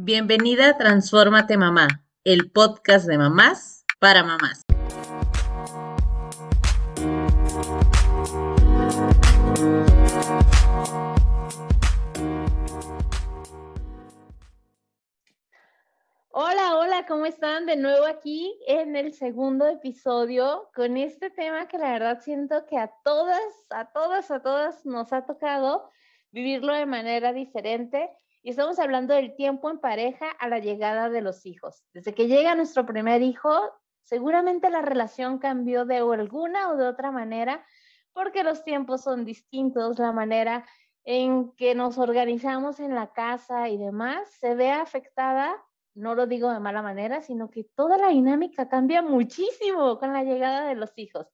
Bienvenida a Transfórmate Mamá, el podcast de mamás para mamás. Hola, hola, ¿cómo están? De nuevo aquí en el segundo episodio con este tema que la verdad siento que a todas, a todas, a todas nos ha tocado vivirlo de manera diferente y estamos hablando del tiempo en pareja a la llegada de los hijos. Desde que llega nuestro primer hijo, seguramente la relación cambió de alguna o de otra manera, porque los tiempos son distintos, la manera en que nos organizamos en la casa y demás se ve afectada, no lo digo de mala manera, sino que toda la dinámica cambia muchísimo con la llegada de los hijos.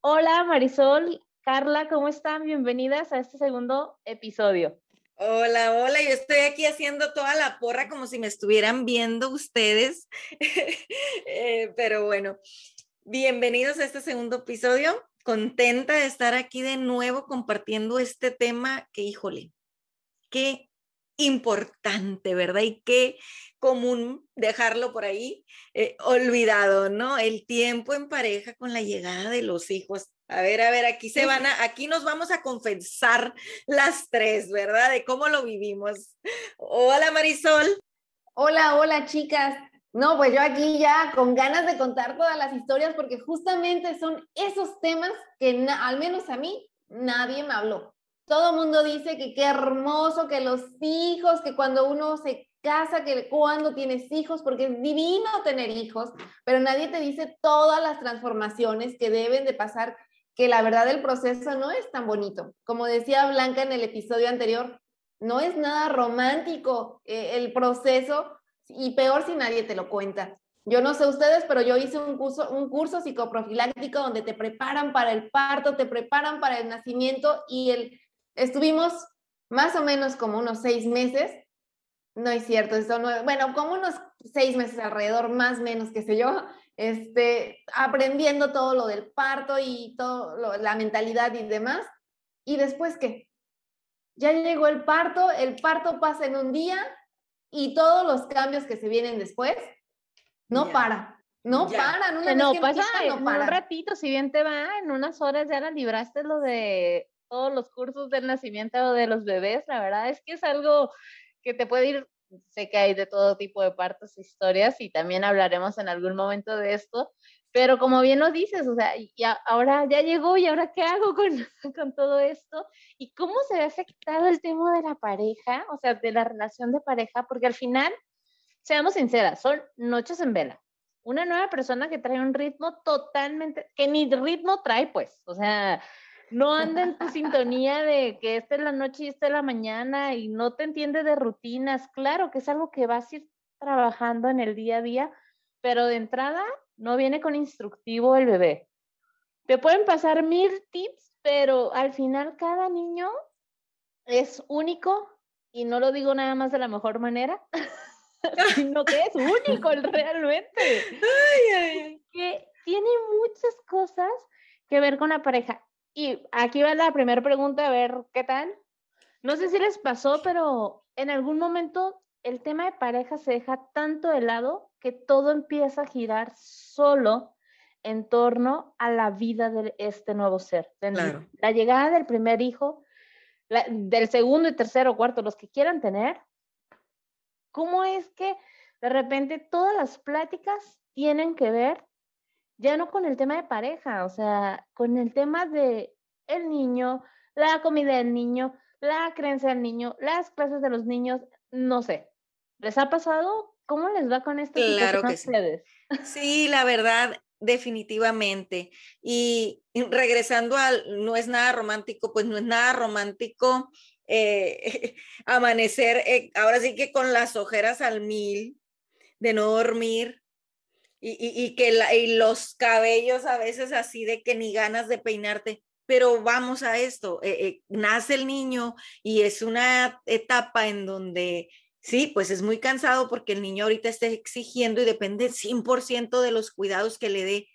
Hola Marisol, Carla, ¿cómo están? Bienvenidas a este segundo episodio. Hola, hola, yo estoy aquí haciendo toda la porra como si me estuvieran viendo ustedes, eh, pero bueno, bienvenidos a este segundo episodio, contenta de estar aquí de nuevo compartiendo este tema que, híjole, qué importante, ¿verdad? Y qué común dejarlo por ahí eh, olvidado, ¿no? El tiempo en pareja con la llegada de los hijos. A ver, a ver, aquí se van a, aquí nos vamos a confesar las tres, ¿verdad? De cómo lo vivimos. Hola Marisol. Hola, hola chicas. No, pues yo aquí ya con ganas de contar todas las historias porque justamente son esos temas que al menos a mí nadie me habló. Todo mundo dice que qué hermoso, que los hijos, que cuando uno se casa, que cuando tienes hijos, porque es divino tener hijos, pero nadie te dice todas las transformaciones que deben de pasar que la verdad el proceso no es tan bonito. Como decía Blanca en el episodio anterior, no es nada romántico eh, el proceso y peor si nadie te lo cuenta. Yo no sé ustedes, pero yo hice un curso, un curso psicoprofiláctico donde te preparan para el parto, te preparan para el nacimiento y el, estuvimos más o menos como unos seis meses. No es cierto, eso no, bueno, como unos seis meses alrededor, más o menos, qué sé yo, este, aprendiendo todo lo del parto y todo la mentalidad y demás. ¿Y después qué? Ya llegó el parto, el parto pasa en un día y todos los cambios que se vienen después, no para. No para, no, pasa en un ratito, si bien te va, en unas horas ya la libraste lo de todos los cursos del nacimiento de los bebés, la verdad es que es algo que te puede ir sé que hay de todo tipo de partos, historias y también hablaremos en algún momento de esto, pero como bien lo dices, o sea, ya, ahora ya llegó y ahora qué hago con, con todo esto y cómo se ha afectado el tema de la pareja, o sea, de la relación de pareja, porque al final, seamos sinceras, son noches en vela. Una nueva persona que trae un ritmo totalmente, que ni ritmo trae, pues, o sea, no anda en tu sintonía de que esta es la noche y esta es la mañana y no te entiende de rutinas. Claro que es algo que vas a ir trabajando en el día a día, pero de entrada no viene con instructivo el bebé. Te pueden pasar mil tips, pero al final cada niño es único y no lo digo nada más de la mejor manera, sino que es único realmente. Que tiene muchas cosas que ver con la pareja. Y aquí va la primera pregunta, a ver qué tal. No sé si les pasó, pero en algún momento el tema de pareja se deja tanto de lado que todo empieza a girar solo en torno a la vida de este nuevo ser. La llegada del primer hijo, del segundo y tercero, cuarto, los que quieran tener. ¿Cómo es que de repente todas las pláticas tienen que ver ya no con el tema de pareja, o sea, con el tema de el niño, la comida del niño, la creencia del niño, las clases de los niños, no sé. ¿Les ha pasado? ¿Cómo les va con esto? Claro que sí. Sí, la verdad, definitivamente. Y regresando al no es nada romántico, pues no es nada romántico eh, amanecer, eh, ahora sí que con las ojeras al mil, de no dormir, y, que los cabellos a veces así de que ni ganas de peinarte. Pero vamos a esto, eh, eh, nace el niño y es una etapa en donde sí, pues es muy cansado porque el niño ahorita está exigiendo y depende 100% de los cuidados que le dé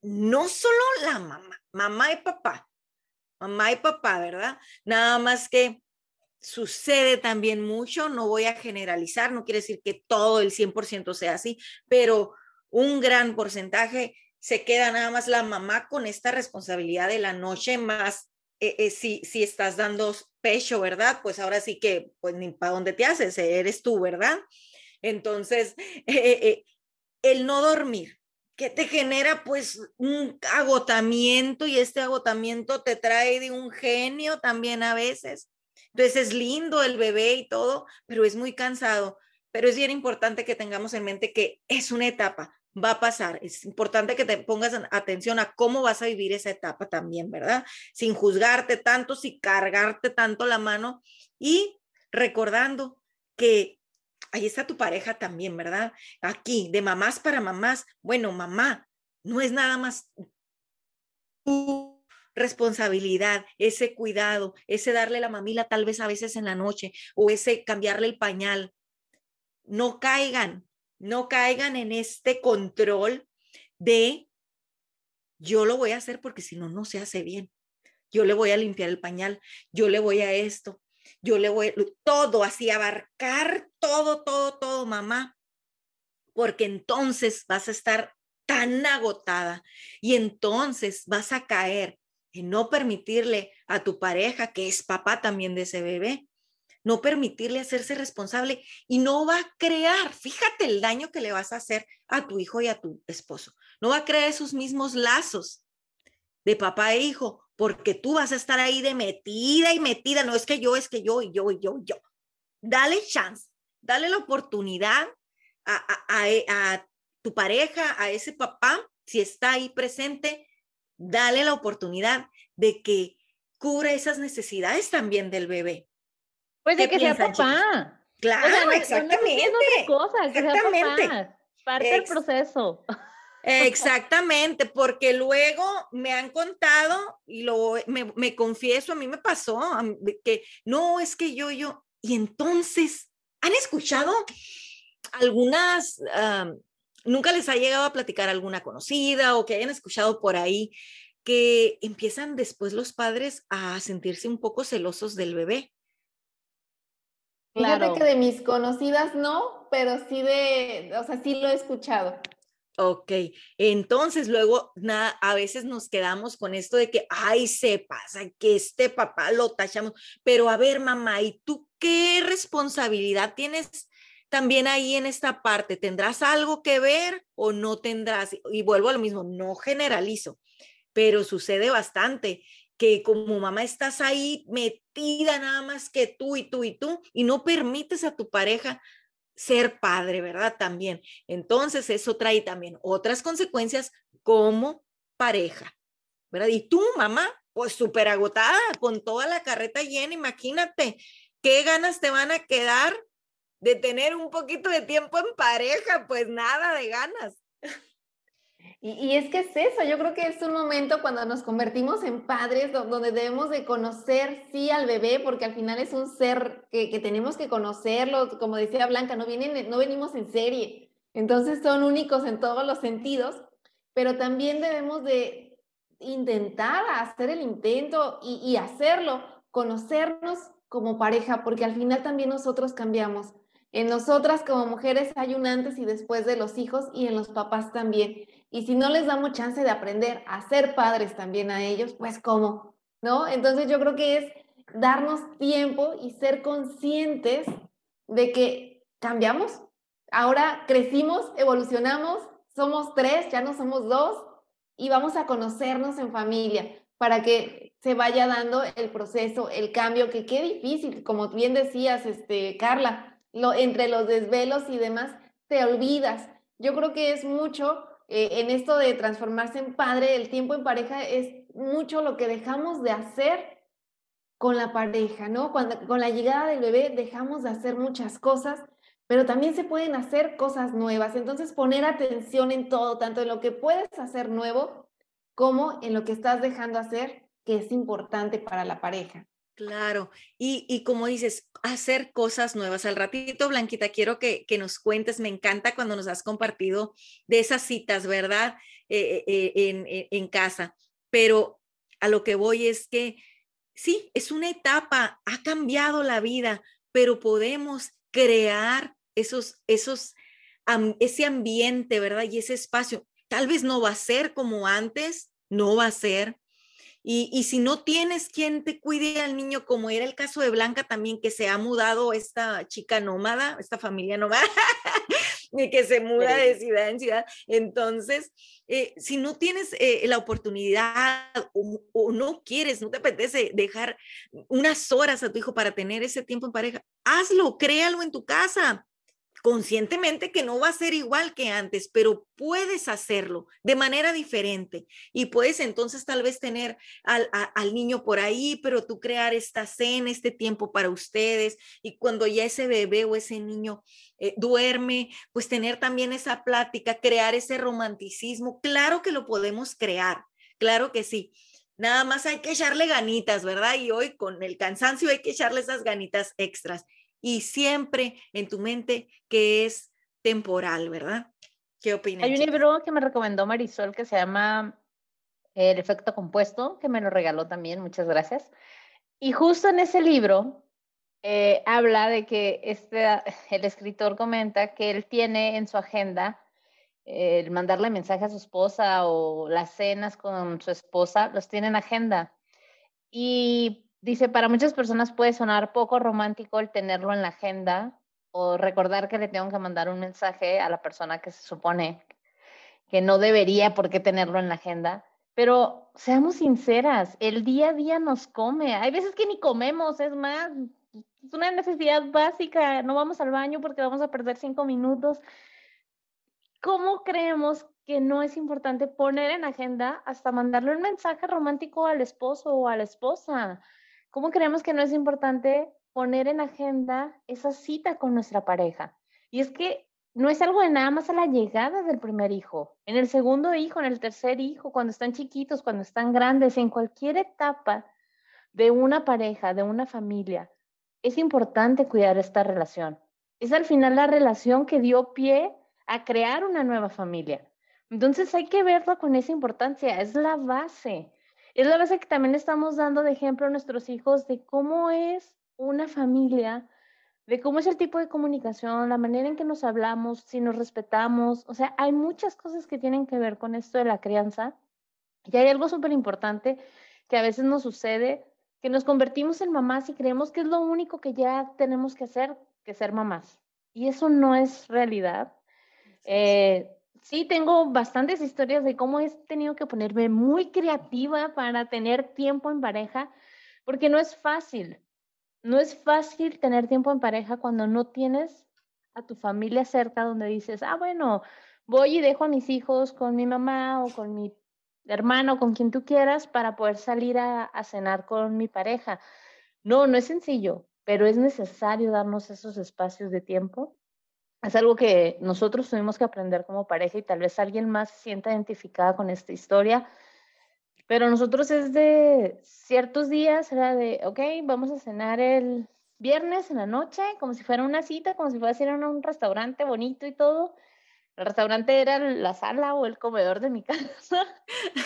no solo la mamá, mamá y papá, mamá y papá, ¿verdad? Nada más que sucede también mucho, no voy a generalizar, no quiere decir que todo el 100% sea así, pero un gran porcentaje se queda nada más la mamá con esta responsabilidad de la noche más eh, eh, si, si estás dando pecho, ¿verdad? Pues ahora sí que, pues ni para dónde te haces, eres tú, ¿verdad? Entonces, eh, el no dormir, que te genera pues un agotamiento y este agotamiento te trae de un genio también a veces. Entonces es lindo el bebé y todo, pero es muy cansado. Pero es bien importante que tengamos en mente que es una etapa, va a pasar. Es importante que te pongas atención a cómo vas a vivir esa etapa también, ¿verdad? Sin juzgarte tanto, sin cargarte tanto la mano y recordando que ahí está tu pareja también, ¿verdad? Aquí, de mamás para mamás. Bueno, mamá, no es nada más responsabilidad, ese cuidado, ese darle la mamila tal vez a veces en la noche o ese cambiarle el pañal. No caigan, no caigan en este control de yo lo voy a hacer porque si no, no se hace bien. Yo le voy a limpiar el pañal, yo le voy a esto, yo le voy a todo así, abarcar todo, todo, todo, mamá, porque entonces vas a estar tan agotada y entonces vas a caer no permitirle a tu pareja, que es papá también de ese bebé, no permitirle hacerse responsable y no va a crear, fíjate el daño que le vas a hacer a tu hijo y a tu esposo, no va a crear esos mismos lazos de papá e hijo, porque tú vas a estar ahí de metida y metida, no es que yo, es que yo y yo y yo y yo. Dale chance, dale la oportunidad a, a, a tu pareja, a ese papá, si está ahí presente, dale la oportunidad de que cubra esas necesidades también del bebé. Pues de que sea papá. Claro, exactamente. exactamente. Parte del proceso. Exactamente, porque luego me han contado y lo me, me, confieso, a mí me pasó que no es que yo yo y entonces han escuchado algunas nunca les ha llegado a platicar alguna conocida o que hayan escuchado por ahí que empiezan después los padres a sentirse un poco celosos del bebé. Claro. Fíjate que de mis conocidas no, pero sí de, o sea, sí lo he escuchado. Ok, entonces luego nada, a veces nos quedamos con esto de que, ay, se pasa, que este papá lo tachamos, pero a ver, mamá, ¿y tú qué responsabilidad tienes también ahí en esta parte, ¿tendrás algo que ver o no tendrás? Y vuelvo a lo mismo, no generalizo, pero sucede bastante que como mamá estás ahí metida nada más que tú y tú y tú y no permites a tu pareja ser padre, ¿verdad? También. Entonces eso trae también otras consecuencias como pareja, ¿verdad? Y tú, mamá, pues súper agotada, con toda la carreta llena, imagínate, ¿qué ganas te van a quedar de tener un poquito de tiempo en pareja, pues nada de ganas. Y, es que es eso, yo creo que es un momento cuando nos convertimos en padres donde debemos de conocer, sí, al bebé, porque al final es un ser que, que tenemos que conocerlo, como decía Blanca, no, vienen, no venimos en serie, entonces son únicos en todos los sentidos, pero también debemos de intentar hacer el intento y, y hacerlo, conocernos como pareja, porque al final también nosotros cambiamos. En nosotras como mujeres hay un antes y después de los hijos y en los papás también. Y si no les damos chance de aprender a ser padres también a ellos, pues ¿cómo? ¿No? Entonces yo creo que es darnos tiempo y ser conscientes de que cambiamos. Ahora crecimos, evolucionamos, somos tres, ya no somos dos y vamos a conocernos en familia para que se vaya dando el proceso, el cambio, que qué difícil, como bien decías, este, Carla, entre los desvelos y demás, te olvidas. Yo creo que es mucho eh, en esto de transformarse en padre, el tiempo en pareja es mucho lo que dejamos de hacer con la pareja, ¿no? Cuando, con la llegada del bebé dejamos de hacer muchas cosas, pero también se pueden hacer cosas nuevas. Entonces, poner atención en todo, tanto en lo que puedes hacer nuevo como en lo que estás dejando hacer, que es importante para la pareja. Claro, y, como dices, hacer cosas nuevas. Al ratito, Blanquita, quiero que, nos cuentes, me encanta cuando nos has compartido de esas citas, ¿verdad? Eh, eh, en, en casa, pero a lo que voy es que sí, es una etapa, ha cambiado la vida, pero podemos crear esos, esos, ese ambiente, ¿verdad? Y ese espacio. Tal vez no va a ser como antes, no va a ser, y, si no tienes quien te cuide al niño, como era el caso de Blanca también, que se ha mudado esta chica nómada, esta familia nómada, que se muda de ciudad en ciudad, entonces, eh, si no tienes eh, la oportunidad o, o, no quieres, no te apetece dejar unas horas a tu hijo para tener ese tiempo en pareja, hazlo, créalo en tu casa conscientemente que no va a ser igual que antes, pero puedes hacerlo de manera diferente y puedes entonces tal vez tener al, niño por ahí, pero tú crear esta cena, este tiempo para ustedes y cuando ya ese bebé o ese niño eh, duerme, pues tener también esa plática, crear ese romanticismo. Claro que lo podemos crear, claro que sí. Nada más hay que echarle ganitas, ¿verdad? Y hoy con el cansancio hay que echarle esas ganitas extras y siempre en tu mente que es temporal, ¿verdad? ¿Qué opinas? Hay un libro que me recomendó Marisol que se llama El efecto compuesto, que me lo regaló también, muchas gracias. Y justo en ese libro eh, habla de que este, el escritor comenta que él tiene en su agenda el mandarle mensaje a su esposa o las cenas con su esposa, los tiene en agenda. Y Dice, para muchas personas puede sonar poco romántico el tenerlo en la agenda o recordar que le tengo que mandar un mensaje a la persona que se supone que no debería por qué tenerlo en la agenda. Pero seamos sinceras, el día a día nos come. Hay veces que ni comemos, es más, es una necesidad básica. No vamos al baño porque vamos a perder cinco minutos. ¿Cómo creemos que no es importante poner en agenda hasta mandarle un mensaje romántico al esposo o a la esposa? ¿Cómo creemos que no es importante poner en agenda esa cita con nuestra pareja? Y es que no es algo de nada más a la llegada del primer hijo, en el segundo hijo, en el tercer hijo, cuando están chiquitos, cuando están grandes, en cualquier etapa de una pareja, de una familia, es importante cuidar esta relación. Es al final la relación que dio pie a crear una nueva familia. Entonces hay que verlo con esa importancia, es la base. Es la base que también estamos dando de ejemplo a nuestros hijos de cómo es una familia, de cómo es el tipo de comunicación, la manera en que nos hablamos, si nos respetamos. O sea, hay muchas cosas que tienen que ver con esto de la crianza. Y hay algo súper importante que a veces nos sucede, que nos convertimos en mamás y creemos que es lo único que ya tenemos que hacer, que ser mamás. Y eso no es realidad. Eh, sí tengo bastantes historias de cómo he tenido que ponerme muy creativa para tener tiempo en pareja, porque no es fácil. No es fácil tener tiempo en pareja cuando no tienes a tu familia cerca donde dices, ah, bueno, voy y dejo a mis hijos con mi mamá o con mi hermano, con quien tú quieras, para poder salir a, a cenar con mi pareja. No, no es sencillo, pero es necesario darnos esos espacios de tiempo es algo que nosotros tuvimos que aprender como pareja y tal vez alguien más se sienta identificada con esta historia. Pero nosotros es de ciertos días, era de, ok, vamos a cenar el viernes en la noche, como si fuera una cita, como si fuera a ir a un restaurante bonito y todo. El restaurante era la sala o el comedor de mi casa,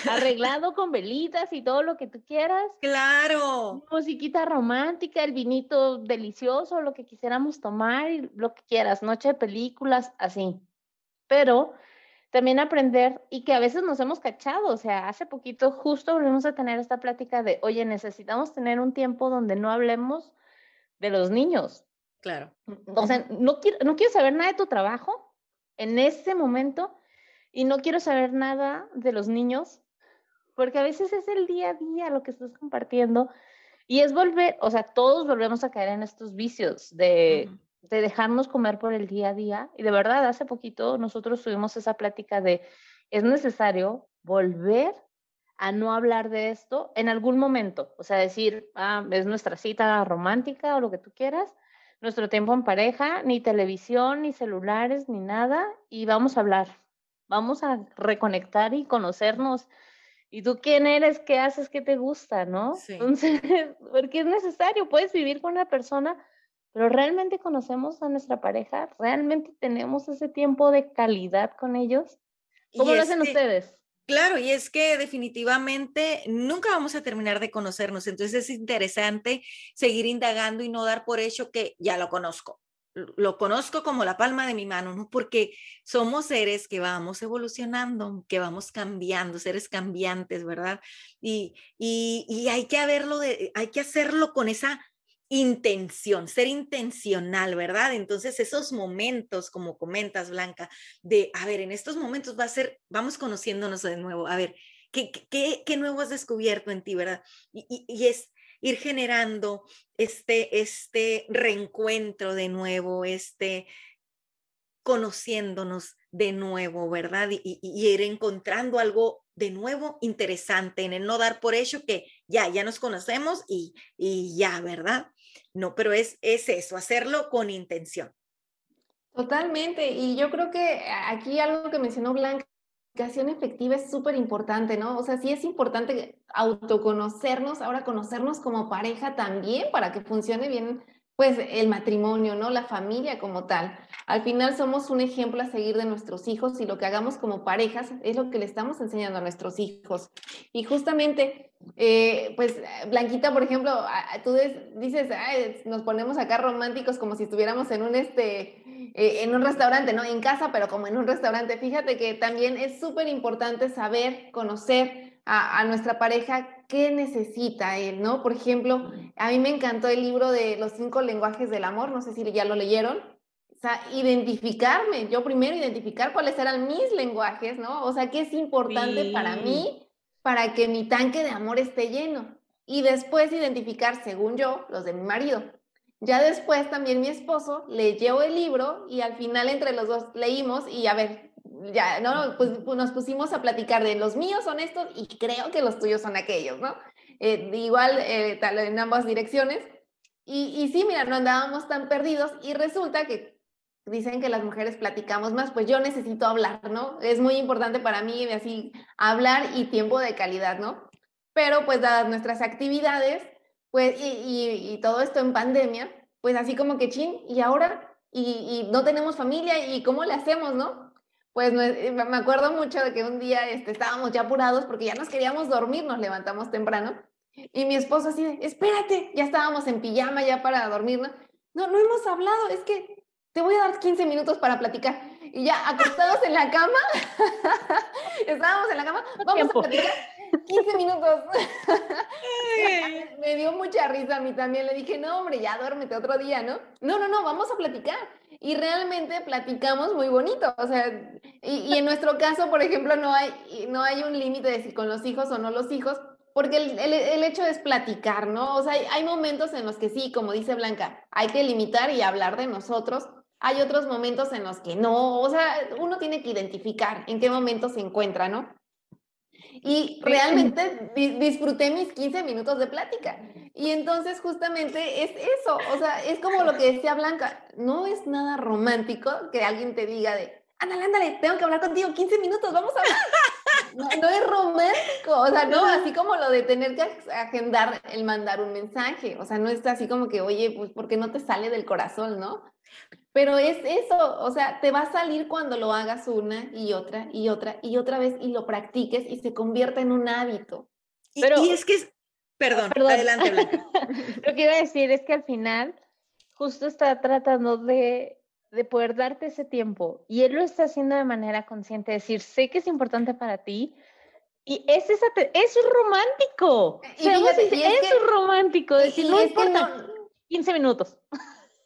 arreglado con velitas y todo lo que tú quieras. Claro. Musiquita romántica, el vinito delicioso, lo que quisiéramos tomar, lo que quieras, noche de películas, así. Pero también aprender y que a veces nos hemos cachado, o sea, hace poquito justo volvimos a tener esta plática de, oye, necesitamos tener un tiempo donde no hablemos de los niños. Claro. O sea, no quiero, no quiero saber nada de tu trabajo, en ese momento y no quiero saber nada de los niños, porque a veces es el día a día lo que estás compartiendo y es volver, o sea, todos volvemos a caer en estos vicios de, de dejarnos comer por el día a día. Y de verdad, hace poquito nosotros tuvimos esa plática de, es necesario volver a no hablar de esto en algún momento, o sea, decir, ah, es nuestra cita romántica o lo que tú quieras, nuestro tiempo en pareja, ni televisión, ni celulares, ni nada, y vamos a hablar. Vamos a reconectar y conocernos. ¿Y tú quién eres? ¿Qué haces? ¿Qué te gusta? ¿No? Entonces, porque es necesario, puedes vivir con una persona, pero realmente conocemos a nuestra pareja, realmente tenemos ese tiempo de calidad con ellos. ¿Cómo lo hacen ustedes? Claro, y es que definitivamente nunca vamos a terminar de conocernos, entonces es interesante seguir indagando y no dar por hecho que ya lo conozco. Lo conozco como la palma de mi mano, ¿no? Porque somos seres que vamos evolucionando, que vamos cambiando, seres cambiantes, ¿verdad? Y, y, y hay que haberlo de, hay que hacerlo con esa intención, ser intencional, ¿verdad? Entonces esos momentos, como comentas, Blanca, de, a ver, en estos momentos va a ser, vamos conociéndonos de nuevo, a ver, ¿qué, qué, qué nuevo has descubierto en ti, verdad? Y, y, es ir generando este, este reencuentro de nuevo, este conociéndonos de nuevo, ¿verdad? Y, y, ir encontrando algo de nuevo interesante en el no dar por hecho que ya, ya nos conocemos y, y ya, ¿verdad? No, pero es, es eso, hacerlo con intención. Totalmente. Y yo creo que aquí algo que mencionó Blanca, comunicación efectiva es súper importante, ¿no? O sea, sí es importante autoconocernos, ahora conocernos como pareja también para que funcione bien pues el matrimonio, ¿no? La familia como tal. Al final somos un ejemplo a seguir de nuestros hijos y lo que hagamos como parejas es lo que le estamos enseñando a nuestros hijos. Y justamente, eh, pues Blanquita, por ejemplo, tú dices, nos ponemos acá románticos como si estuviéramos en un, este, eh, en un restaurante, ¿no? En casa, pero como en un restaurante. Fíjate que también es súper importante saber, conocer a, nuestra pareja qué necesita él, ¿no? Por ejemplo, a mí me encantó el libro de los cinco lenguajes del amor, no sé si ya lo leyeron. O sea, identificarme, yo primero identificar cuáles eran mis lenguajes, ¿no? O sea, qué es importante para mí para que mi tanque de amor esté lleno. Y después identificar, según yo, los de mi marido. Ya después también mi esposo leyó el libro y al final entre los dos leímos y a ver, ya, ¿no? Pues, pues, nos pusimos a platicar de los míos son estos y creo que los tuyos son aquellos, ¿no? Eh, igual eh, tal, en ambas direcciones. Y, y sí, mira, no andábamos tan perdidos y resulta que dicen que las mujeres platicamos más, pues yo necesito hablar, ¿no? Es muy importante para mí así hablar y tiempo de calidad, ¿no? Pero pues dadas nuestras actividades, pues y, todo esto en pandemia, pues así como que chin, y ahora, y, y no tenemos familia, ¿y cómo le hacemos, no? Pues eh, me acuerdo mucho de que un día este, estábamos ya apurados porque ya nos queríamos dormir, nos levantamos temprano. Y mi esposo así de, espérate, ya estábamos en pijama ya para dormirnos. No, no hemos hablado, es que te voy a dar 15 minutos para platicar. Y ya acostados en la cama, estábamos en la cama, vamos a platicar 15 minutos. me dio mucha risa a mí también. Le dije, no, hombre, ya duérmete otro día, ¿no? No, no, no, vamos a platicar y realmente platicamos muy bonito. O sea, y, en nuestro caso, por ejemplo, no hay, no hay un límite de si con los hijos o no los hijos, porque el, el, hecho es platicar, ¿no? O sea, hay, hay, momentos en los que sí, como dice Blanca, hay que limitar y hablar de nosotros. Hay otros momentos en los que no, o sea, uno tiene que identificar en qué momento se encuentra, ¿no? Y realmente disfruté mis 15 minutos de plática. Y entonces justamente es eso, o sea, es como lo que decía Blanca, no es nada romántico que alguien te diga de, ándale, ándale, tengo que hablar contigo 15 minutos, vamos a hablar. No, no, es romántico, o sea, no, así como lo de tener que agendar el mandar un mensaje, o sea, no es así como que, oye, pues, ¿por qué no te sale del corazón, no? Pero es eso, o sea, te va a salir cuando lo hagas una y otra y otra y otra vez y lo practiques y se convierta en un hábito. Pero, y, es que, es, perdón, adelante, Blanca. lo que iba a decir es que al final justo está tratando de, de poder darte ese tiempo y él lo está haciendo de manera consciente, decir, sé que es importante para ti, y es, esa, eso es romántico. Y es, romántico. Decir, no importa, 15 minutos.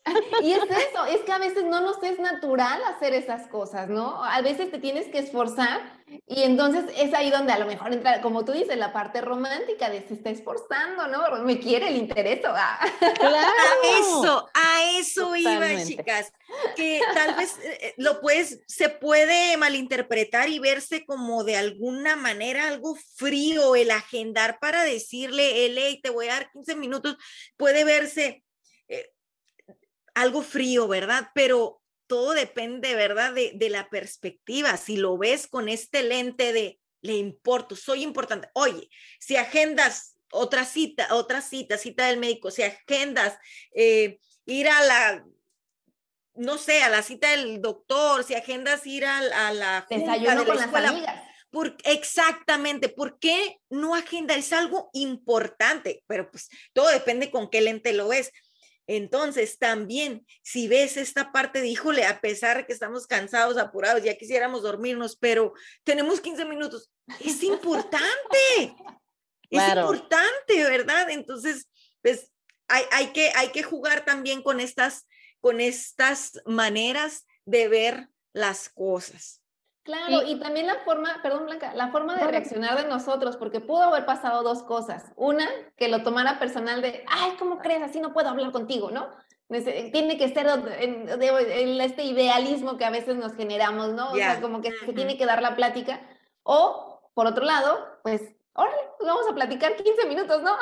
Y es eso, es que a veces no nos es natural hacer esas cosas, ¿no? A veces te tienes que esforzar y entonces es ahí donde a lo mejor entra, como tú dices, la parte romántica de se está esforzando, ¿no? Me quiere el interés. Ah. Claro. A eso, a eso iba, chicas. Que tal vez eh, eh, lo puedes, se puede malinterpretar y verse como de alguna manera algo frío el agendar para decirle, hey, te voy a dar 15 minutos, puede verse algo frío, ¿verdad? Pero todo depende, ¿verdad? De, de, la perspectiva. Si lo ves con este lente de, le importo, soy importante. Oye, si agendas otra cita, otra cita, cita del médico, si agendas eh, ir a la, no sé, a la cita del doctor, si agendas ir a, a la desayuno con las amigas Por, exactamente, ¿por qué no agenda? Es algo importante, pero pues todo depende con qué lente lo ves. Entonces, también, si ves esta parte de, híjole, a pesar de que estamos cansados, apurados, ya quisiéramos dormirnos, pero tenemos 15 minutos, es importante, es importante, ¿verdad? Entonces, pues hay, hay, que, hay que jugar también con estas, con estas maneras de ver las cosas. Claro, y, también la forma, perdón Blanca, la forma de reaccionar de nosotros, porque pudo haber pasado dos cosas. Una, que lo tomara personal de, ay, ¿cómo crees? Así no puedo hablar contigo, ¿no? Tiene que ser en, este idealismo que a veces nos generamos, ¿no? O sea, como que se tiene que dar la plática. O, por otro lado, pues, órale, pues vamos a platicar 15 minutos, ¿no?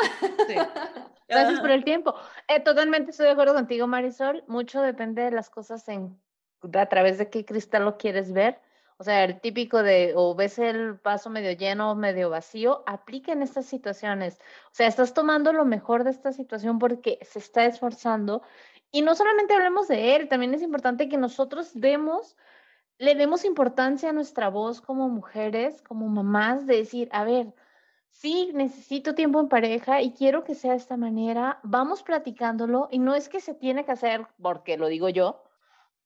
Sí. Gracias por el tiempo. Eh, totalmente estoy de acuerdo contigo, Marisol. Mucho depende de las cosas en, a través de qué cristal lo quieres ver o sea, el típico de o ves el vaso medio lleno o medio vacío, aplica en estas situaciones. O sea, estás tomando lo mejor de esta situación porque se está esforzando. Y no solamente hablemos de él, también es importante que nosotros demos, le demos importancia a nuestra voz como mujeres, como mamás, de decir, a ver, sí, necesito tiempo en pareja y quiero que sea de esta manera, vamos platicándolo y no es que se tiene que hacer porque lo digo yo,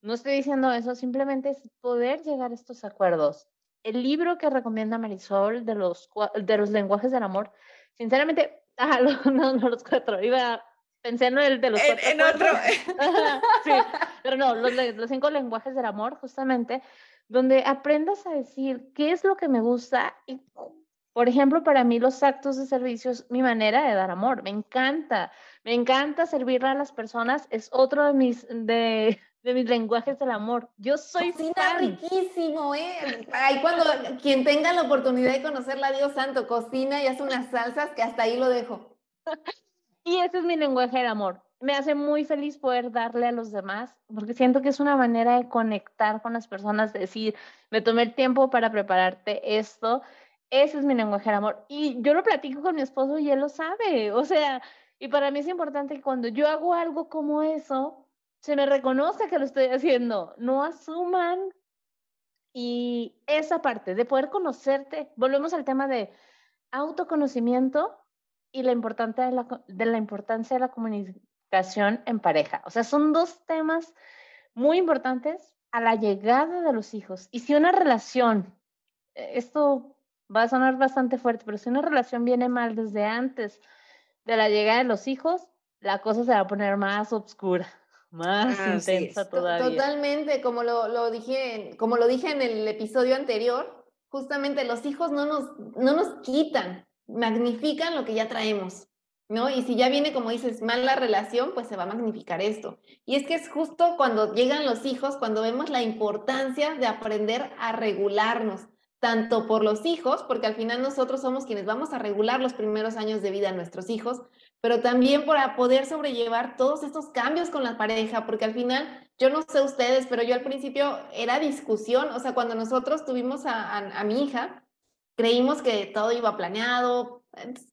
no estoy diciendo eso, simplemente es poder llegar a estos acuerdos. El libro que recomienda Marisol de los, de los lenguajes del amor, sinceramente, ah, no, no los cuatro, iba, pensé en el de los cuatro. En, otro. sí, pero no, los, los cinco lenguajes del amor, justamente, donde aprendas a decir qué es lo que me gusta y por ejemplo, para mí los actos de servicio es mi manera de dar amor. Me encanta, me encanta servirle a las personas. Es otro de mis, de, de mis lenguajes del amor. Yo soy cocina riquísimo, ¿eh? Ahí cuando quien tenga la oportunidad de conocerla, Dios santo, cocina y hace unas salsas que hasta ahí lo dejo. y ese es mi lenguaje del amor. Me hace muy feliz poder darle a los demás, porque siento que es una manera de conectar con las personas, decir, me tomé el tiempo para prepararte esto. Ese es mi lenguaje del amor. Y yo lo platico con mi esposo y él lo sabe. O sea, y para mí es importante que cuando yo hago algo como eso, se me reconoce que lo estoy haciendo, no asuman. Y esa parte de poder conocerte, volvemos al tema de autoconocimiento y la, importancia de la, importancia de la comunicación en pareja. O sea, son dos temas muy importantes a la llegada de los hijos. Y si una relación, eh, esto va a sonar bastante fuerte, pero si una relación viene mal desde antes de la llegada de los hijos, la cosa se va a poner más oscura más intensa todavía. Totalmente, como lo, lo, dije, como lo dije en el episodio anterior, justamente los hijos no nos, no nos quitan, magnifican lo que ya traemos, ¿no? Y si ya viene, como dices, mal la relación, pues se va a magnificar esto. Y es que es justo cuando llegan los hijos, cuando vemos la importancia de aprender a regularnos, tanto por los hijos, porque al final nosotros somos quienes vamos a regular los primeros años de vida a nuestros hijos, pero también para poder sobrellevar todos estos cambios con la pareja, porque al final, yo no sé ustedes, pero yo al principio era discusión, o sea, cuando nosotros tuvimos a, mi hija, creímos que todo iba planeado,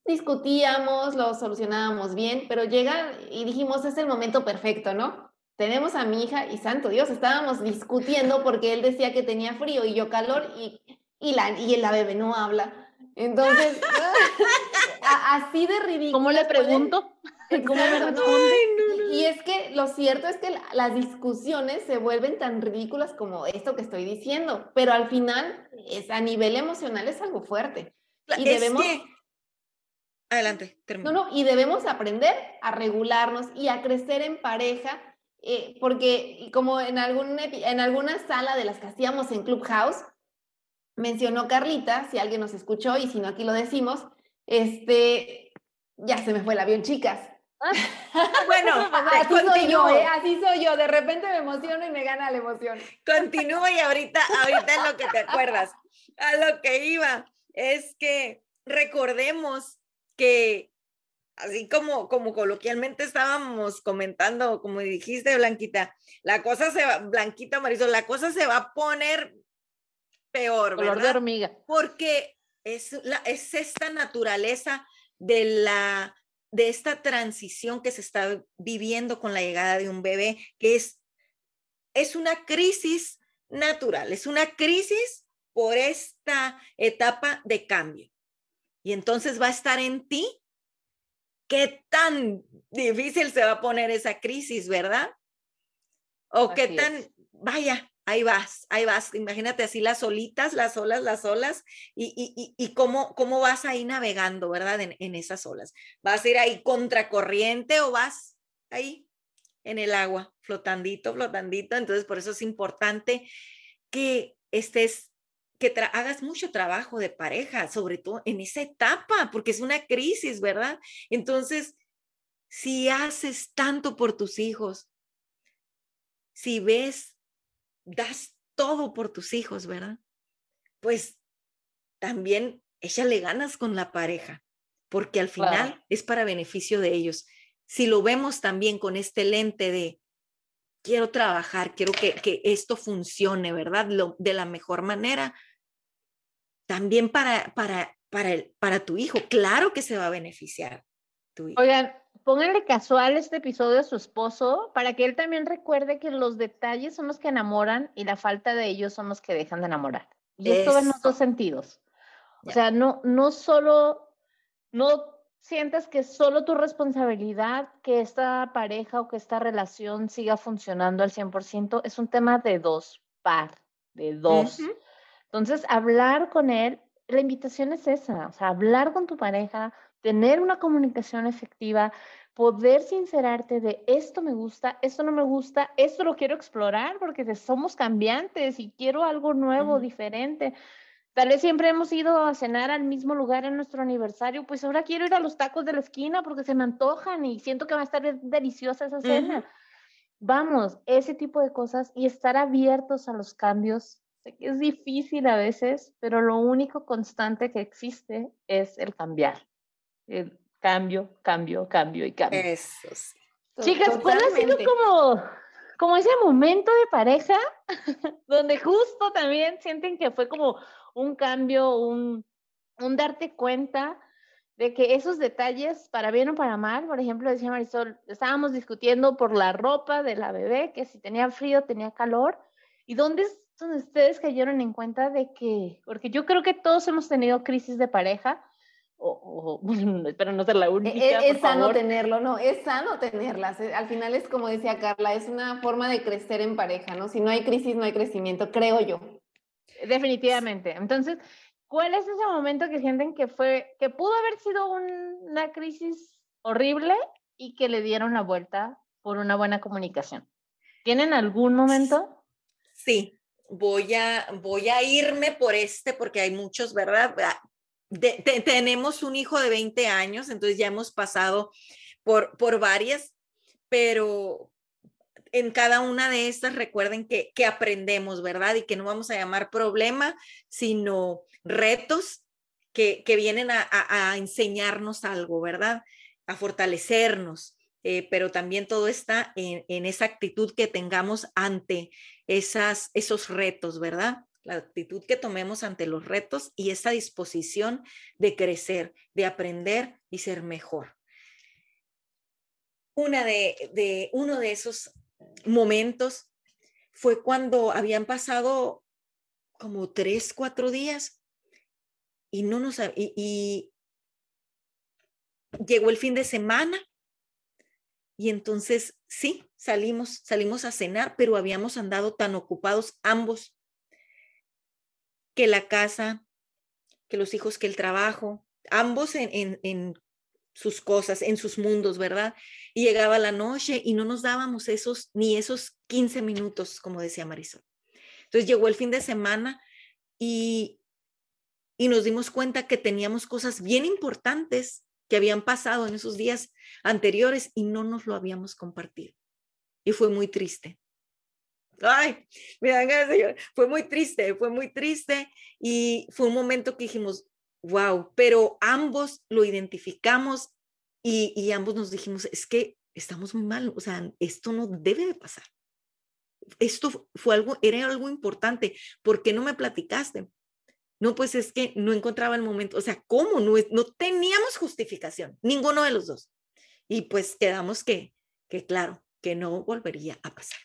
discutíamos, lo solucionábamos bien, pero llega y dijimos, es el momento perfecto, ¿no? Tenemos a mi hija y santo Dios, estábamos discutiendo porque él decía que tenía frío y yo calor y, y, la, y la bebé no habla. Entonces, así de ridículo. ¿Cómo le pregunto? ¿Cómo me responde? Y es que lo cierto es que las discusiones se vuelven tan ridículas como esto que estoy diciendo, pero al final es a nivel emocional es algo fuerte. Y debemos Adelante, termino. No, no, y debemos aprender a regularnos y a crecer en pareja, eh, porque como en, algún, en alguna sala de las que hacíamos en Clubhouse, mencionó Carlita, si alguien nos escuchó y si no aquí lo decimos, este, ya se me fue el avión, chicas. bueno, así soy yo, ¿eh? así soy yo, de repente me emociono y me gana la emoción. Continúo y ahorita, ahorita es lo que te acuerdas. A lo que iba es que recordemos que así como, como coloquialmente estábamos comentando, como dijiste, Blanquita, la cosa se va, Blanquita Marisol, la cosa se va a poner peor, Color de hormiga. Porque es, la, es esta naturaleza de la de esta transición que se está viviendo con la llegada de un bebé, que es, es una crisis natural, es una crisis por esta etapa de cambio. Y entonces va a estar en ti qué tan difícil se va a poner esa crisis, ¿verdad? O qué tan, vaya, ahí vas, ahí vas. Imagínate así las olitas, las olas, las olas, y, y, cómo, cómo vas ahí navegando, ¿verdad? En, en, esas olas. ¿Vas a ir ahí contracorriente o vas ahí en el agua, flotandito, flotandito? Entonces, por eso es importante que estés que hagas mucho trabajo de pareja, sobre todo en esa etapa, porque es una crisis, ¿verdad? Entonces, si haces tanto por tus hijos, si ves, das todo por tus hijos, ¿verdad? Pues también échale ganas con la pareja, porque al final es para beneficio de ellos. Si lo vemos también con este lente de quiero trabajar, quiero que, que esto funcione, ¿verdad? Lo, de la mejor manera, también para, para, para, el, para tu hijo. Claro que se va a beneficiar tu hijo. Oigan, pónganle casual este episodio a su esposo para que él también recuerde que los detalles son los que enamoran y la falta de ellos son los que dejan de enamorar. Y esto va en los dos sentidos. O sea, no, no solo, no sientes que es solo tu responsabilidad que esta pareja o que esta relación siga funcionando al 100%, es un tema de dos, par, de dos. Entonces, hablar con él, la invitación es esa, o sea, hablar con tu pareja, tener una comunicación efectiva, poder sincerarte de esto me gusta, esto no me gusta, esto lo quiero explorar porque somos cambiantes y quiero algo nuevo, diferente. Tal vez siempre hemos ido a cenar al mismo lugar en nuestro aniversario, pues ahora quiero ir a los tacos de la esquina porque se me antojan y siento que va a estar deliciosa esa cena. Vamos, ese tipo de cosas y estar abiertos a los cambios Sé que es difícil a veces, pero lo único constante que existe es el cambiar. El cambio, cambio, cambio y cambio. Eso sí. Chicas, ¿cuál ha sido como, como ese momento de pareja donde justo también sienten que fue como un cambio, un, un darte cuenta de que esos detalles, para bien o para mal, por ejemplo, decía Marisol, estábamos discutiendo por la ropa de la bebé, que si tenía frío, tenía calor, y dónde entonces, ustedes cayeron en cuenta de que, porque yo creo que todos hemos tenido crisis de pareja, o, espero no ser la e, única. Es, sano tenerlo, no, es sano tenerlas. Eh, al final es como decía Carla, es una forma de crecer en pareja, ¿no? Si no hay crisis, no hay crecimiento, creo yo. Definitivamente. Entonces, ¿cuál es ese momento que sienten que fue, que pudo haber sido una crisis horrible y que le dieron la vuelta por una buena comunicación? ¿Tienen algún momento? Sí, voy a, voy a irme por este porque hay muchos, ¿verdad? Ah, tenemos un hijo de 20 años, entonces ya hemos pasado por, por varias, pero en cada una de estas recuerden que, que aprendemos, ¿verdad? Y que no vamos a llamar problema, sino retos que, que vienen a, a, enseñarnos algo, ¿verdad? A fortalecernos. Eh, pero también todo está en, esa actitud que tengamos ante esas, esos retos, ¿verdad? La actitud que tomemos ante los retos y esa disposición de crecer, de aprender y ser mejor. Una de, uno de esos momentos fue cuando habían pasado como tres, cuatro días y no nos y llegó el fin de semana y entonces, sí, salimos, salimos a cenar, pero habíamos andado tan ocupados ambos que la casa, que los hijos, que el trabajo, ambos en, en, sus cosas, en sus mundos, ¿verdad? Y llegaba la noche y no nos dábamos esos, ni esos 15 minutos, como decía Marisol. Entonces llegó el fin de semana y, y nos dimos cuenta que teníamos cosas bien importantes habían pasado en esos días anteriores y no nos lo habíamos compartido. Y fue muy triste. Ay, mira, fue muy triste, fue muy triste y fue un momento que dijimos, wow, pero ambos lo identificamos y, y ambos nos dijimos, es que estamos muy mal, o sea, esto no debe de pasar. Esto fue algo, era algo importante. ¿Por qué no me platicaste? No, pues es que no encontraba el momento, o sea, ¿cómo? No, no teníamos justificación, ninguno de los dos. Y pues quedamos que, que claro, que no volvería a pasar.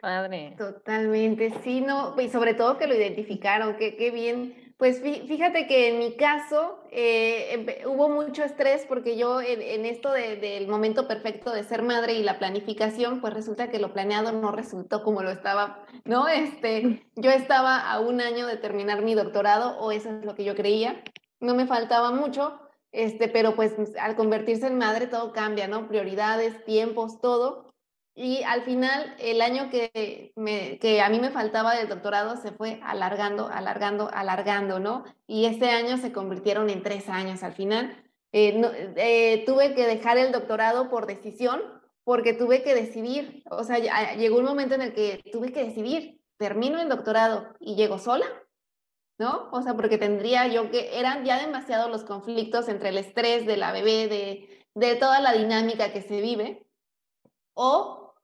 Padre. Totalmente, sí, no, y sobre todo que lo identificaron, que qué bien pues fíjate que en mi caso eh, hubo mucho estrés porque yo en, esto del momento perfecto de ser madre y la planificación, pues resulta que lo planeado no resultó como lo estaba, ¿no? Este, yo estaba a un año de terminar mi doctorado o eso es lo que yo creía, no me faltaba mucho, este, pero pues al convertirse en madre todo cambia, ¿no? Prioridades, tiempos, todo. Y al final, el año que, me, que a mí me faltaba del doctorado se fue alargando, alargando, alargando, ¿no? Y ese año se convirtieron en tres años al final. Eh, eh, tuve que dejar el doctorado por decisión, porque tuve que decidir, o sea, llegó un momento en el que tuve que decidir, termino el doctorado y llego sola, ¿no? O sea, porque tendría yo que, eran ya demasiados los conflictos entre el estrés de la bebé, de, de toda la dinámica que se vive, o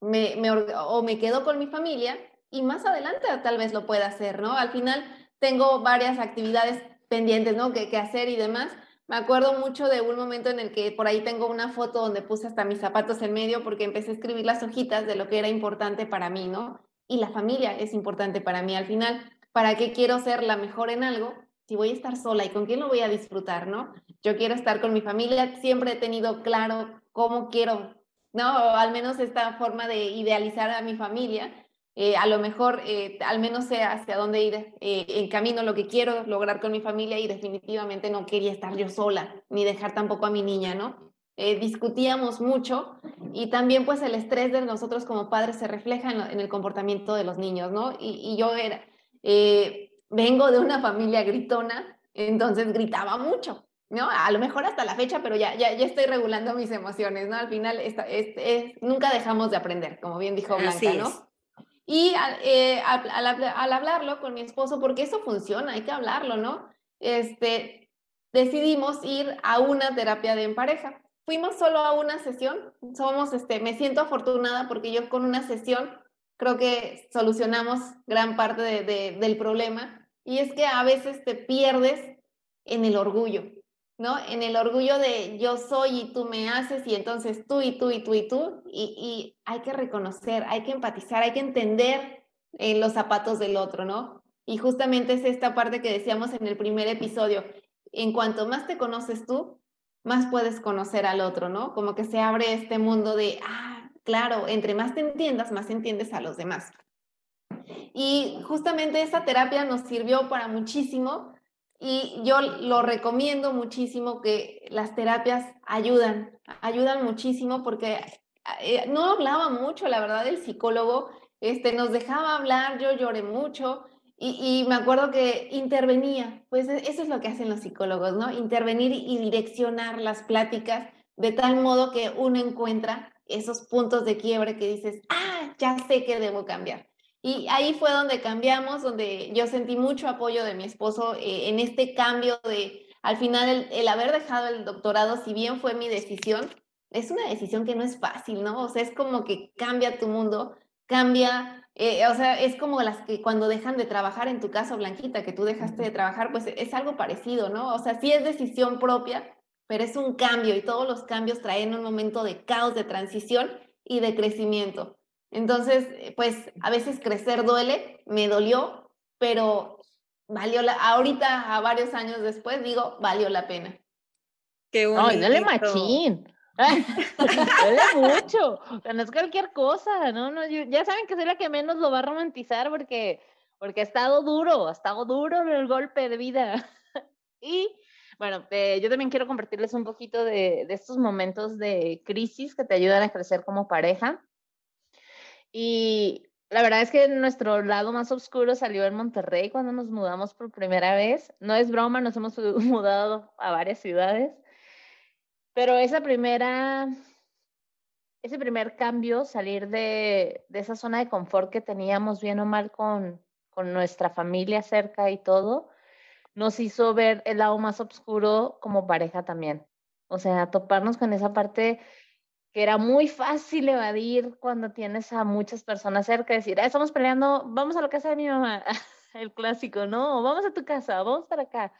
me, o me quedo con mi familia y más adelante tal vez lo pueda hacer, ¿no? Al final tengo varias actividades pendientes, ¿no? Que, que hacer y demás. Me acuerdo mucho de un momento en el que por ahí tengo una foto donde puse hasta mis zapatos en medio porque empecé a escribir las hojitas de lo que era importante para mí, ¿no? Y la familia es importante para mí al final. ¿Para qué quiero ser la mejor en algo si voy a estar sola y con quién lo voy a disfrutar, ¿no? Yo quiero estar con mi familia, siempre he tenido claro cómo quiero ¿no? Al menos esta forma de idealizar a mi familia, eh, a lo mejor eh, al menos sé hacia dónde ir eh, en camino, lo que quiero lograr con mi familia y definitivamente no quería estar yo sola, ni dejar tampoco a mi niña, ¿no? discutíamos mucho y también pues el estrés de nosotros como padres se refleja en, el comportamiento de los niños, ¿no? Y, y yo era, vengo de una familia gritona, entonces gritaba mucho, ¿no? A lo mejor hasta la fecha, pero ya, ya, ya estoy regulando mis emociones, ¿no? Al final, esta, nunca dejamos de aprender, como bien dijo Blanca, ¿no? Y eh, al, al, hablarlo con mi esposo, porque eso funciona, hay que hablarlo, ¿no? Este, decidimos ir a una terapia de en pareja. Fuimos solo a una sesión, somos, este, me siento afortunada porque yo con una sesión creo que solucionamos gran parte de, del problema y es que a veces te pierdes en el orgullo, ¿no? En el orgullo de yo soy y tú me haces y entonces tú y tú y tú y tú. Y, hay que reconocer, hay que empatizar, hay que entender eh, los zapatos del otro, ¿no? Y justamente es esta parte que decíamos en el primer episodio. En cuanto más te conoces tú, más puedes conocer al otro, ¿no? Como que se abre este mundo de, ah, claro, entre más te entiendas, más entiendes a los demás. Y justamente esta terapia nos sirvió para muchísimo y yo lo recomiendo muchísimo que las terapias ayudan, ayudan muchísimo porque eh, no hablaba mucho, la verdad, el psicólogo, este, nos dejaba hablar, yo lloré mucho y, me acuerdo que intervenía, pues e, eso es lo que hacen los psicólogos, ¿no? Intervenir y direccionar las pláticas de tal modo que uno encuentra esos puntos de quiebre que dices, ah, ya sé que debo cambiar. Y ahí fue donde cambiamos, donde yo sentí mucho apoyo de mi esposo eh, en este cambio de, al final, el, haber dejado el doctorado, si bien fue mi decisión, es una decisión que no es fácil, ¿no? O sea, es como que cambia tu mundo, cambia, eh, o sea, es como las que cuando dejan de trabajar, en tu caso, Blanquita, que tú dejaste de trabajar, pues es algo parecido, ¿no? O sea, sí es decisión propia, pero es un cambio y todos los cambios traen un momento de caos, de transición y de crecimiento. Entonces, eh, pues a veces crecer duele, me dolió, pero valió la, ahorita, a varios años después, digo, valió la pena. Qué bonito. Ay, dale machín. duele mucho. no es cualquier cosa, ¿no? no ya saben que soy la que menos lo va a romantizar porque, porque ha estado duro, ha estado duro el golpe de vida. y bueno, eh, yo también quiero compartirles un poquito de, de estos momentos de crisis que te ayudan a crecer como pareja. Y la verdad es que nuestro lado más oscuro salió en Monterrey cuando nos mudamos por primera vez. No es broma, nos hemos mudado a varias ciudades. Pero esa primera, ese primer cambio, salir de, de esa zona de confort que teníamos bien o mal con, con nuestra familia cerca y todo, nos hizo ver el lado más oscuro como pareja también. O sea, toparnos con esa parte que era muy fácil evadir cuando tienes a muchas personas cerca, decir, ah, estamos peleando, vamos a la casa de mi mamá, el clásico, ¿no? Vamos a tu casa, vamos para acá.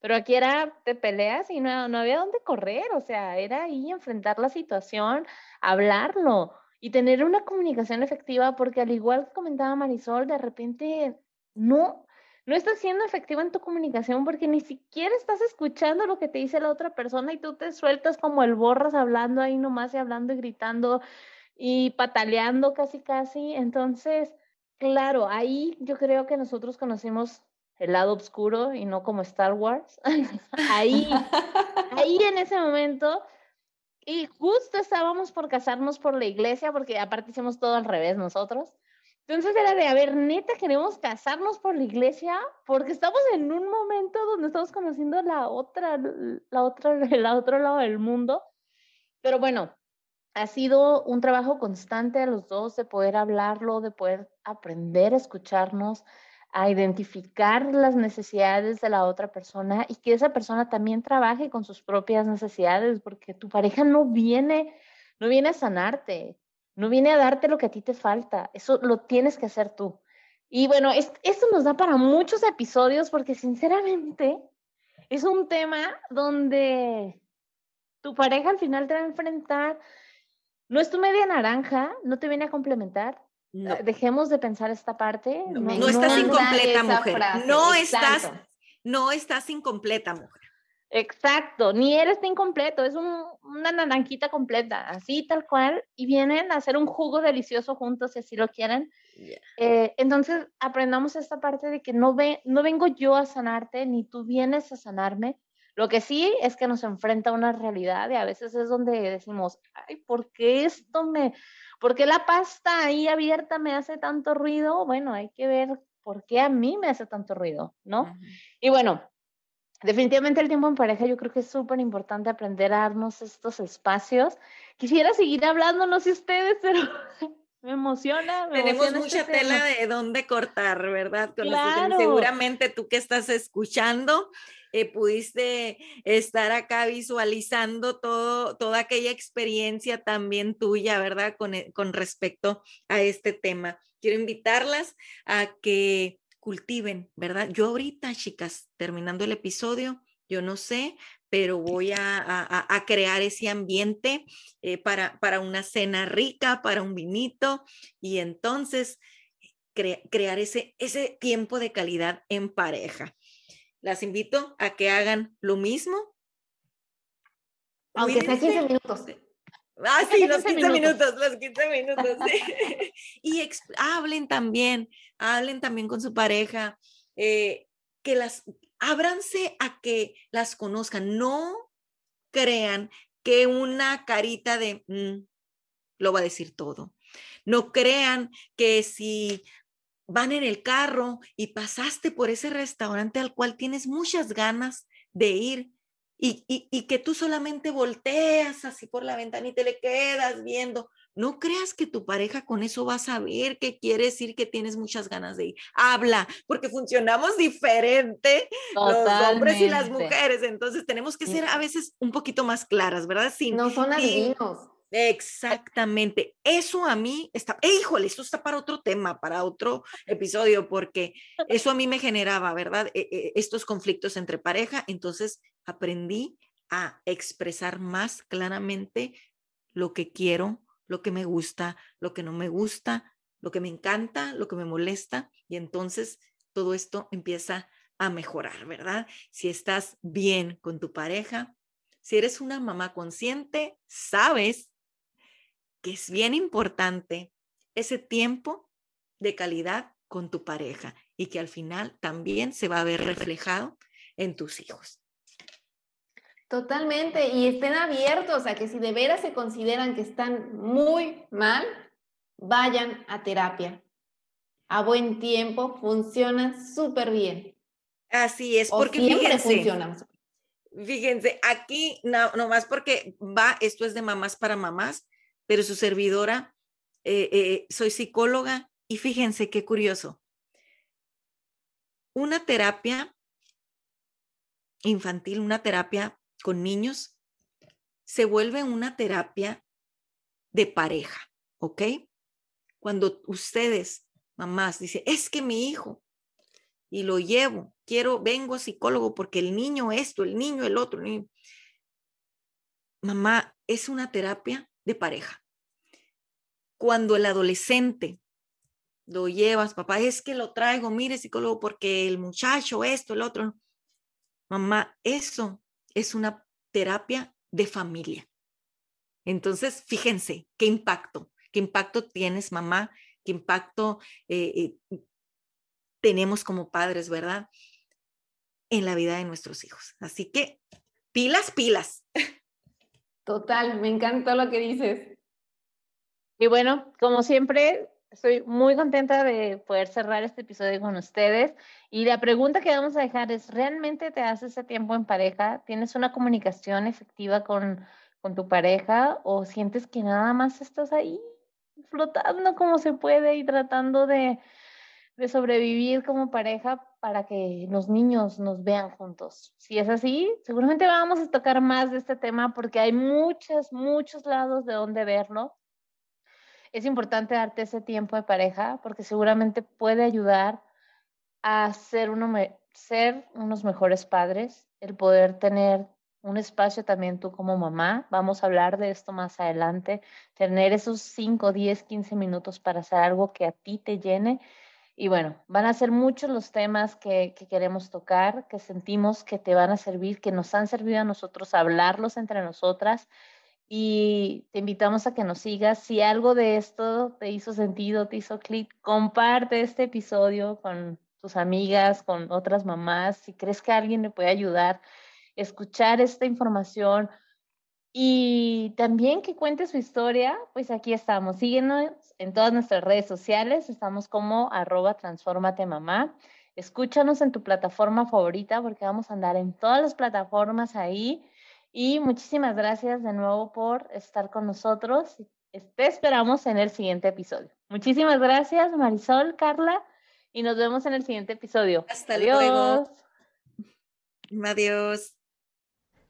Pero aquí era, te peleas y no, no había dónde correr, o sea, era ahí enfrentar la situación, hablarlo. y tener una comunicación efectiva, porque al igual que comentaba Marisol, de repente no, no estás siendo efectiva en tu comunicación porque ni siquiera estás escuchando lo que te dice la otra persona y tú te sueltas como el borras hablando ahí nomás y hablando y gritando y pataleando casi casi. Entonces, claro, ahí yo creo que nosotros conocimos el lado oscuro y no como Star Wars. ahí, ahí en ese momento. Y justo estábamos por casarnos por la iglesia, porque aparte hicimos todo al revés nosotros. Entonces era de, a ver, neta, queremos casarnos por la iglesia porque estamos en un momento donde estamos conociendo la otra, la otra, el otro lado del mundo. Pero bueno, ha sido un trabajo constante a los dos de poder hablarlo, de poder aprender a escucharnos, a identificar las necesidades de la otra persona y que esa persona también trabaje con sus propias necesidades, porque tu pareja no viene, no viene a sanarte, no viene a darte lo que a ti te falta, eso lo tienes que hacer tú. Y bueno, esto nos da para muchos episodios porque sinceramente es un tema donde tu pareja al final te va a enfrentar, no es tu media naranja, no te viene a complementar. No. Dejemos de pensar esta parte. No, estás incompleta, mujer. No estás, no estás incompleta, mujer. Exacto, ni eres incompleto, es una naranjita completa, así tal cual, y vienen a hacer un jugo delicioso juntos si así lo quieren. Eh, entonces, aprendamos esta parte de que no, ve, no vengo yo a sanarte, ni tú vienes a sanarme. Lo que sí es que nos enfrenta a una realidad y a veces es donde decimos, ay, ¿por qué esto me, por qué la pasta ahí abierta me hace tanto ruido? Bueno, hay que ver por qué a mí me hace tanto ruido, ¿no? Y bueno, definitivamente el tiempo en pareja yo creo que es súper importante aprender a darnos estos espacios. Quisiera seguir hablando, no sé ustedes, pero me emociona. Tenemos mucha este tela de dónde cortar, ¿verdad? Claro. Seguramente tú que estás escuchando, eh, pudiste estar acá visualizando todo, toda aquella experiencia también tuya, ¿verdad? Con, eh, con respecto a este tema. Quiero invitarlas a que cultiven, ¿verdad? Yo ahorita, chicas, terminando el episodio, yo no sé, pero voy a, crear ese ambiente eh, para, para una cena rica, para un vinito, y entonces crear ese, ese tiempo de calidad en pareja. Las invito a que hagan lo mismo. Aunque sea 15 minutos. Ah, sí, los 15 minutos. los 15 minutos. y hablen también, hablen también con su pareja, eh, que las, ábranse a que las conozcan, no crean que una carita de mm, lo va a decir todo. No crean que si van en el carro y pasaste por ese restaurante al cual tienes muchas ganas de ir, y, que tú solamente volteas así por la ventana y te le quedas viendo. No creas que tu pareja con eso va a saber qué quiere decir que tienes muchas ganas de ir. Habla, porque funcionamos diferente los hombres y las mujeres. Entonces tenemos que ser a veces un poquito más claras, ¿verdad? no son adivinos. Exactamente. Eso a mí está, ¡eh, híjole, esto está para otro tema, para otro episodio, porque eso a mí me generaba, ¿verdad? E, e, estos conflictos entre pareja. Entonces aprendí a expresar más claramente lo que quiero, lo que me gusta, lo que no me gusta, lo que me encanta, lo que me molesta. Y entonces todo esto empieza a mejorar, ¿verdad? Si estás bien con tu pareja, si eres una mamá consciente, sabes que es bien importante ese tiempo de calidad con tu pareja y que al final también se va a ver reflejado en tus hijos. Totalmente, y estén abiertos a que si de veras se consideran que están muy mal, vayan a terapia. A buen tiempo, funciona súper bien. Así es, porque siempre fíjense, Fíjense, aquí no, más porque va, esto es de mamás para mamás, pero su servidora, eh, eh, soy psicóloga y fíjense qué curioso. Una terapia infantil, una terapia con niños, se vuelve una terapia de pareja, ¿ok? Cuando ustedes, mamás, dicen, es que mi hijo, y lo llevo, quiero, vengo psicólogo porque el niño esto, el niño el otro, Mamá, es una terapia de pareja. cuando el adolescente lo llevas, papá, es que lo traigo, mire psicólogo, porque el muchacho, esto, el otro. Mamá, eso es una terapia de familia. Entonces, fíjense qué impacto, qué impacto tienes, mamá, qué impacto eh, eh, tenemos como padres, ¿verdad? En la vida de nuestros hijos. Así que, pilas, pilas. Total, me encanta lo que dices. Y bueno, como siempre, estoy muy contenta de poder cerrar este episodio con ustedes. Y la pregunta que vamos a dejar es, ¿realmente te haces ese tiempo en pareja? ¿Tienes una comunicación efectiva con, con tu pareja o sientes que nada más estás ahí flotando como se puede y tratando de sobrevivir como pareja para que los niños nos vean juntos. Si es así, seguramente vamos a tocar más de este tema porque hay muchos, muchos lados de donde verlo es importante darte ese tiempo de pareja porque seguramente puede ayudar a ser, ser unos mejores padres, el poder tener un espacio también tú como mamá. Vamos a hablar de esto más adelante. Tener esos 5, 10, 15 minutos para hacer algo que a ti te llene. Y bueno, van a ser muchos los temas que, que, queremos tocar, que sentimos que te van a servir, que nos han servido a nosotros hablarlos entre nosotras y te invitamos a que nos sigas. Si algo de esto te hizo sentido, te hizo clic, comparte este episodio con tus amigas, con otras mamás. Si crees que alguien le puede ayudar, escuchar esta información y también que cuente su historia, pues aquí estamos. Síguenos en todas nuestras redes sociales. Estamos como arroba transformate mamá. Escúchanos en tu plataforma favorita porque vamos a andar en todas las plataformas ahí y muchísimas gracias de nuevo por estar con nosotros. Te esperamos en el siguiente episodio. Muchísimas gracias, Marisol, Carla, y nos vemos en el siguiente episodio. Hasta luego. Adiós.